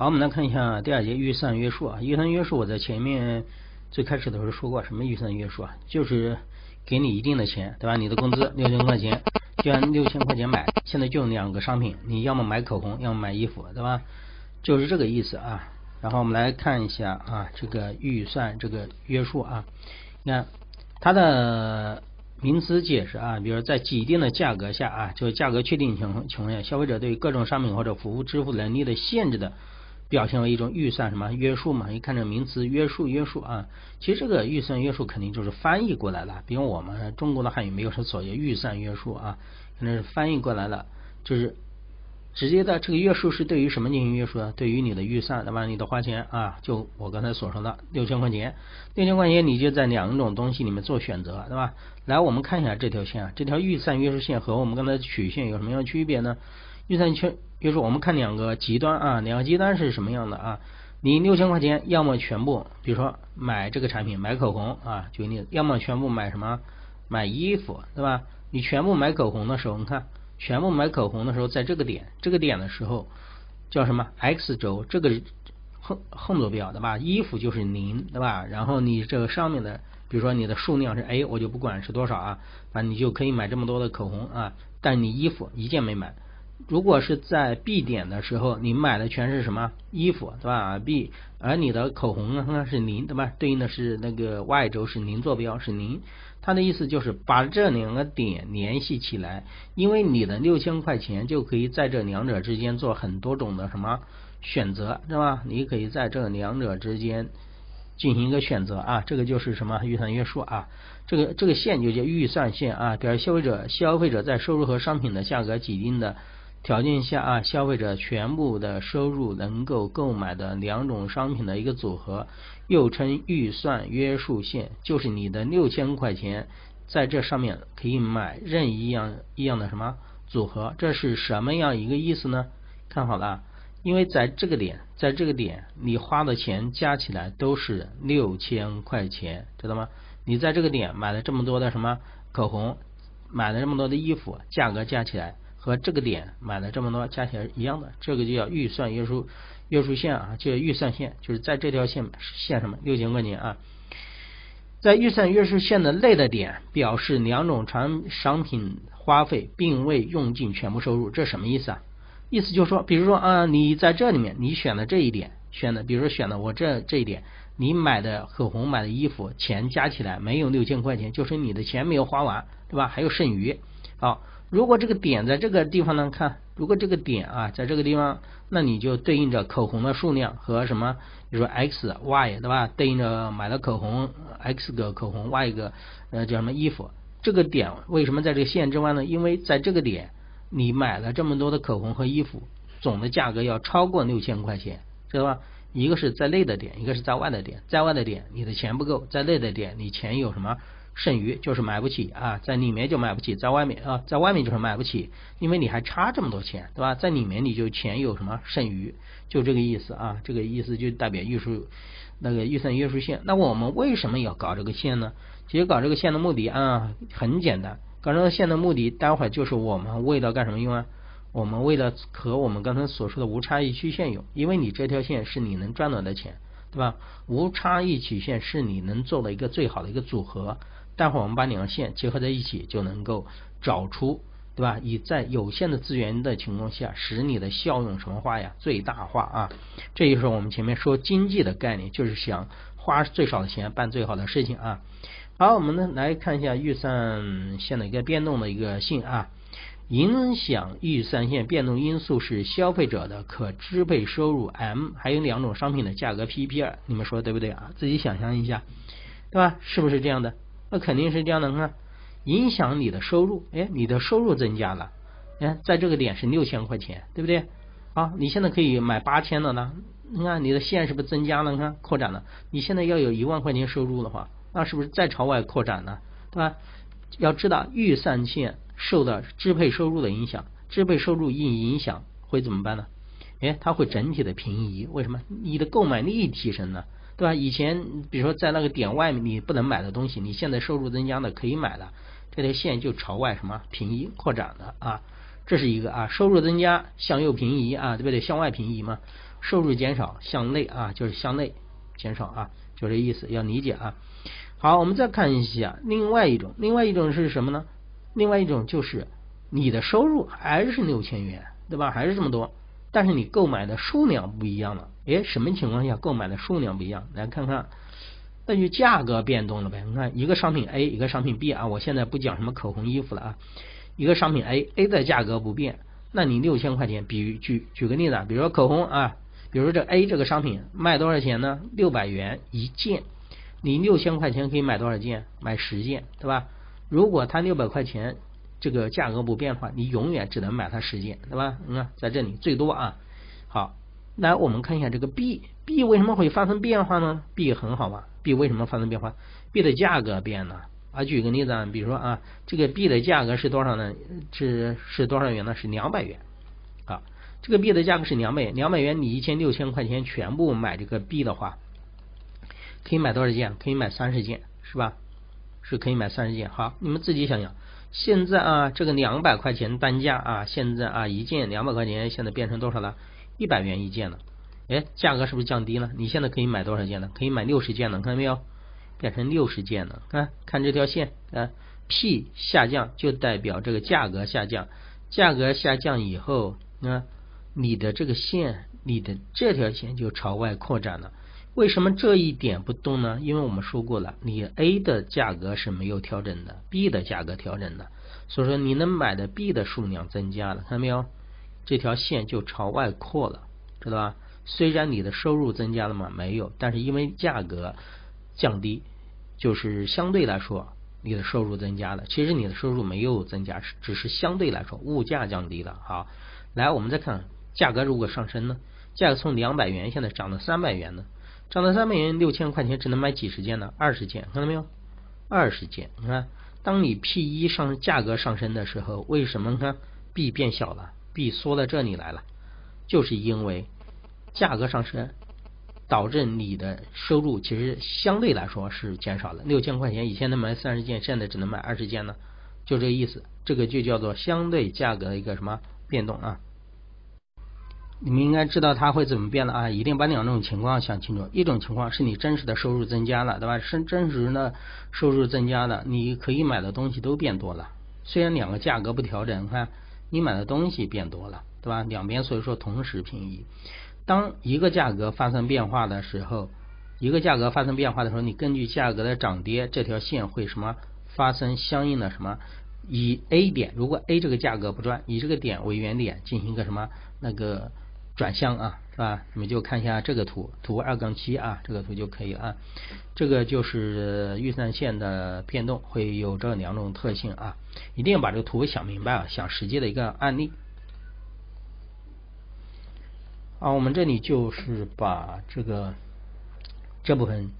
好，我们来看一下第二节预算约束啊。预算约束我在前面最开始的时候说过，什么预算约束啊？就是给你一定的钱，对吧？你的工资六千块钱，就按六千块钱买。现在就两个商品，你要么买口红，要么买衣服，对吧？就是这个意思啊。然后我们来看一下啊，这个预算这个约束啊，你看它的名词解释啊，比如在既定的价格下啊，就是价格确定情况情况下，消费者对各种商品或者服务支付能力的限制的。表现为一种预算什么约束嘛？一看这名词约束约束啊，其实这个预算约束肯定就是翻译过来的，比如我们中国的汉语没有说所谓预算约束啊，可能是翻译过来了，就是直接的这个约束是对于什么进行约束啊？对于你的预算，对吧？你的花钱啊，就我刚才所说的六千块钱，六千块钱你就在两种东西里面做选择，对吧？来，我们看一下这条线啊，这条预算约束线和我们刚才曲线有什么样的区别呢？预算圈，比如说我们看两个极端啊，两个极端是什么样的啊？你六千块钱，要么全部，比如说买这个产品，买口红啊，举个例子，要么全部买什么？买衣服，对吧？你全部买口红的时候，你看，全部买口红的时候，在这个点，这个点的时候叫什么？X 轴，这个横横坐标，对吧？衣服就是零，对吧？然后你这个上面的，比如说你的数量是 A，我就不管是多少啊，反正你就可以买这么多的口红啊，但你衣服一件没买。如果是在 B 点的时候，你买的全是什么衣服，对吧？B，而你的口红呢是零，对吧？对应的是那个 Y 轴是零坐标是零，它的意思就是把这两个点联系起来，因为你的六千块钱就可以在这两者之间做很多种的什么选择，是吧？你可以在这两者之间进行一个选择啊，这个就是什么预算约束啊？这个这个线就叫预算线啊，表示消费者消费者在收入和商品的价格既定的。条件下啊，消费者全部的收入能够购买的两种商品的一个组合，又称预算约束线，就是你的六千块钱在这上面可以买任意一样一样的什么组合，这是什么样一个意思呢？看好了，因为在这个点，在这个点你花的钱加起来都是六千块钱，知道吗？你在这个点买了这么多的什么口红，买了这么多的衣服，价格加起来。和这个点买了这么多加起来一样的，这个就叫预算约束约束线啊，叫预算线，就是在这条线线上面六千块钱啊，在预算约束线的内的点表示两种产商品花费并未用尽全部收入，这什么意思啊？意思就是说，比如说啊，你在这里面你选的这一点选的，比如说选的我这这一点，你买的口红买的衣服钱加起来没有六千块钱，就是你的钱没有花完，对吧？还有剩余，好。如果这个点在这个地方呢？看，如果这个点啊，在这个地方，那你就对应着口红的数量和什么？比如说 x y 对吧？对应着买了口红 x 个口红 y 个呃叫什么衣服？这个点为什么在这个线之外呢？因为在这个点你买了这么多的口红和衣服，总的价格要超过六千块钱，知道吧？一个是在内的点，一个是在外的点，在外的点你的钱不够，在内的点你钱有什么？剩余就是买不起啊，在里面就买不起，在外面啊，在外面就是买不起，因为你还差这么多钱，对吧？在里面你就钱有什么剩余，就这个意思啊，这个意思就代表预数那个预算约束线。那我们为什么要搞这个线呢？其实搞这个线的目的啊很简单，搞这个线的目的，待会儿就是我们为了干什么用啊？我们为了和我们刚才所说的无差异曲线用，因为你这条线是你能赚到的钱，对吧？无差异曲线是你能做的一个最好的一个组合。待会儿我们把两个线结合在一起，就能够找出，对吧？以在有限的资源的情况下，使你的效用什么化呀？最大化啊！这就是我们前面说经济的概念，就是想花最少的钱办最好的事情啊。好，我们呢来看一下预算线的一个变动的一个性啊。影响预算线变动因素是消费者的可支配收入 M，还有两种商品的价格 P P 二，你们说对不对啊？自己想象一下，对吧？是不是这样的？那肯定是这样的，看，影响你的收入，哎，你的收入增加了，哎，在这个点是六千块钱，对不对？啊，你现在可以买八千的呢，你看你的线是不是增加了？你看扩展了，你现在要有一万块钱收入的话，那是不是再朝外扩展呢？对吧？要知道预算线受到支配收入的影响，支配收入一影响会怎么办呢？哎，它会整体的平移，为什么？你的购买力提升了。对吧？以前比如说在那个点外面你不能买的东西，你现在收入增加的可以买了，这条线就朝外什么平移扩展了啊，这是一个啊，收入增加向右平移啊，对不对？向外平移嘛。收入减少向内啊，就是向内减少啊，就这意思，要理解啊。好，我们再看一下另外一种，另外一种是什么呢？另外一种就是你的收入还是六千元，对吧？还是这么多，但是你购买的数量不一样了。哎，什么情况下购买的数量不一样？来看看，那就价格变动了呗。你看一个商品 A，一个商品 B 啊，我现在不讲什么口红、衣服了啊。一个商品 A，A 的价格不变，那你六千块钱，比举举个例子啊，比如说口红啊，比如说这 A 这个商品卖多少钱呢？六百元一件，你六千块钱可以买多少件？买十件，对吧？如果它六百块钱这个价格不变的话，你永远只能买它十件，对吧？你看在这里最多啊。好，来我们看一下这个 B，B 为什么会发生变化呢？B 很好吧？B 为什么发生变化？B 的价格变了。啊，举个例子啊，比如说啊，这个币的价格是多少呢？是是多少元呢？是两百元啊。这个币的价格是两百，两百元你一千六千块钱全部买这个币的话，可以买多少件？可以买三十件，是吧？是可以买三十件。好，你们自己想想，现在啊，这个两百块钱单价啊，现在啊一件两百块钱，现在变成多少了？一百元一件了。哎，价格是不是降低了？你现在可以买多少件呢？可以买六十件了，看到没有？变成六十件了，看看这条线啊，P 下降就代表这个价格下降，价格下降以后，啊你的这个线，你的这条线就朝外扩展了。为什么这一点不动呢？因为我们说过了，你 A 的价格是没有调整的，B 的价格调整的，所以说你能买的 B 的数量增加了，看到没有？这条线就朝外扩了，知道吧？虽然你的收入增加了嘛，没有，但是因为价格。降低就是相对来说你的收入增加了，其实你的收入没有增加，只是相对来说物价降低了。好，来我们再看价格如果上升呢？价格从两百元现在涨到三百元呢？涨到三百元，六千块钱只能买几十件呢？二十件，看到没有？二十件，你看，当你 P 一上价格上升的时候，为什么看 B 变小了币缩到这里来了，就是因为价格上升。导致你的收入其实相对来说是减少了，六千块钱以前能买三十件，现在只能买二十件呢，就这意思。这个就叫做相对价格的一个什么变动啊？你们应该知道它会怎么变的啊？一定把两种情况想清楚。一种情况是你真实的收入增加了，对吧？是真实的收入增加了，你可以买的东西都变多了。虽然两个价格不调整，看你买的东西变多了，对吧？两边所以说同时平移。当一个价格发生变化的时候，一个价格发生变化的时候，你根据价格的涨跌，这条线会什么发生相应的什么？以 A 点，如果 A 这个价格不赚，以这个点为原点进行一个什么那个转向啊，啊？你们就看一下这个图，图二杠七啊，这个图就可以了啊。这个就是预算线的变动会有这两种特性啊，一定要把这个图想明白啊，想实际的一个案例。啊，我们这里就是把这个这部分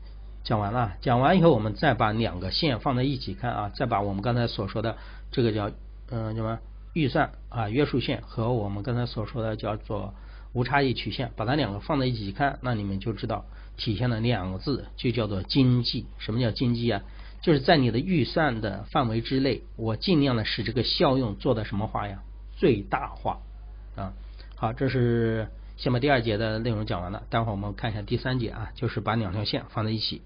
讲完了。讲完以后，我们再把两个线放在一起看啊，再把我们刚才所说的这个叫嗯什么预算啊约束线和我们刚才所说的叫做无差异曲线，把它两个放在一起看，那你们就知道体现了两个字，就叫做经济。什么叫经济啊？就是在你的预算的范围之内，我尽量的使这个效用做的什么化呀？最大化啊。好，这是。先把第二节的内容讲完了，待会儿我们看一下第三节啊，就是把两条线放在一起。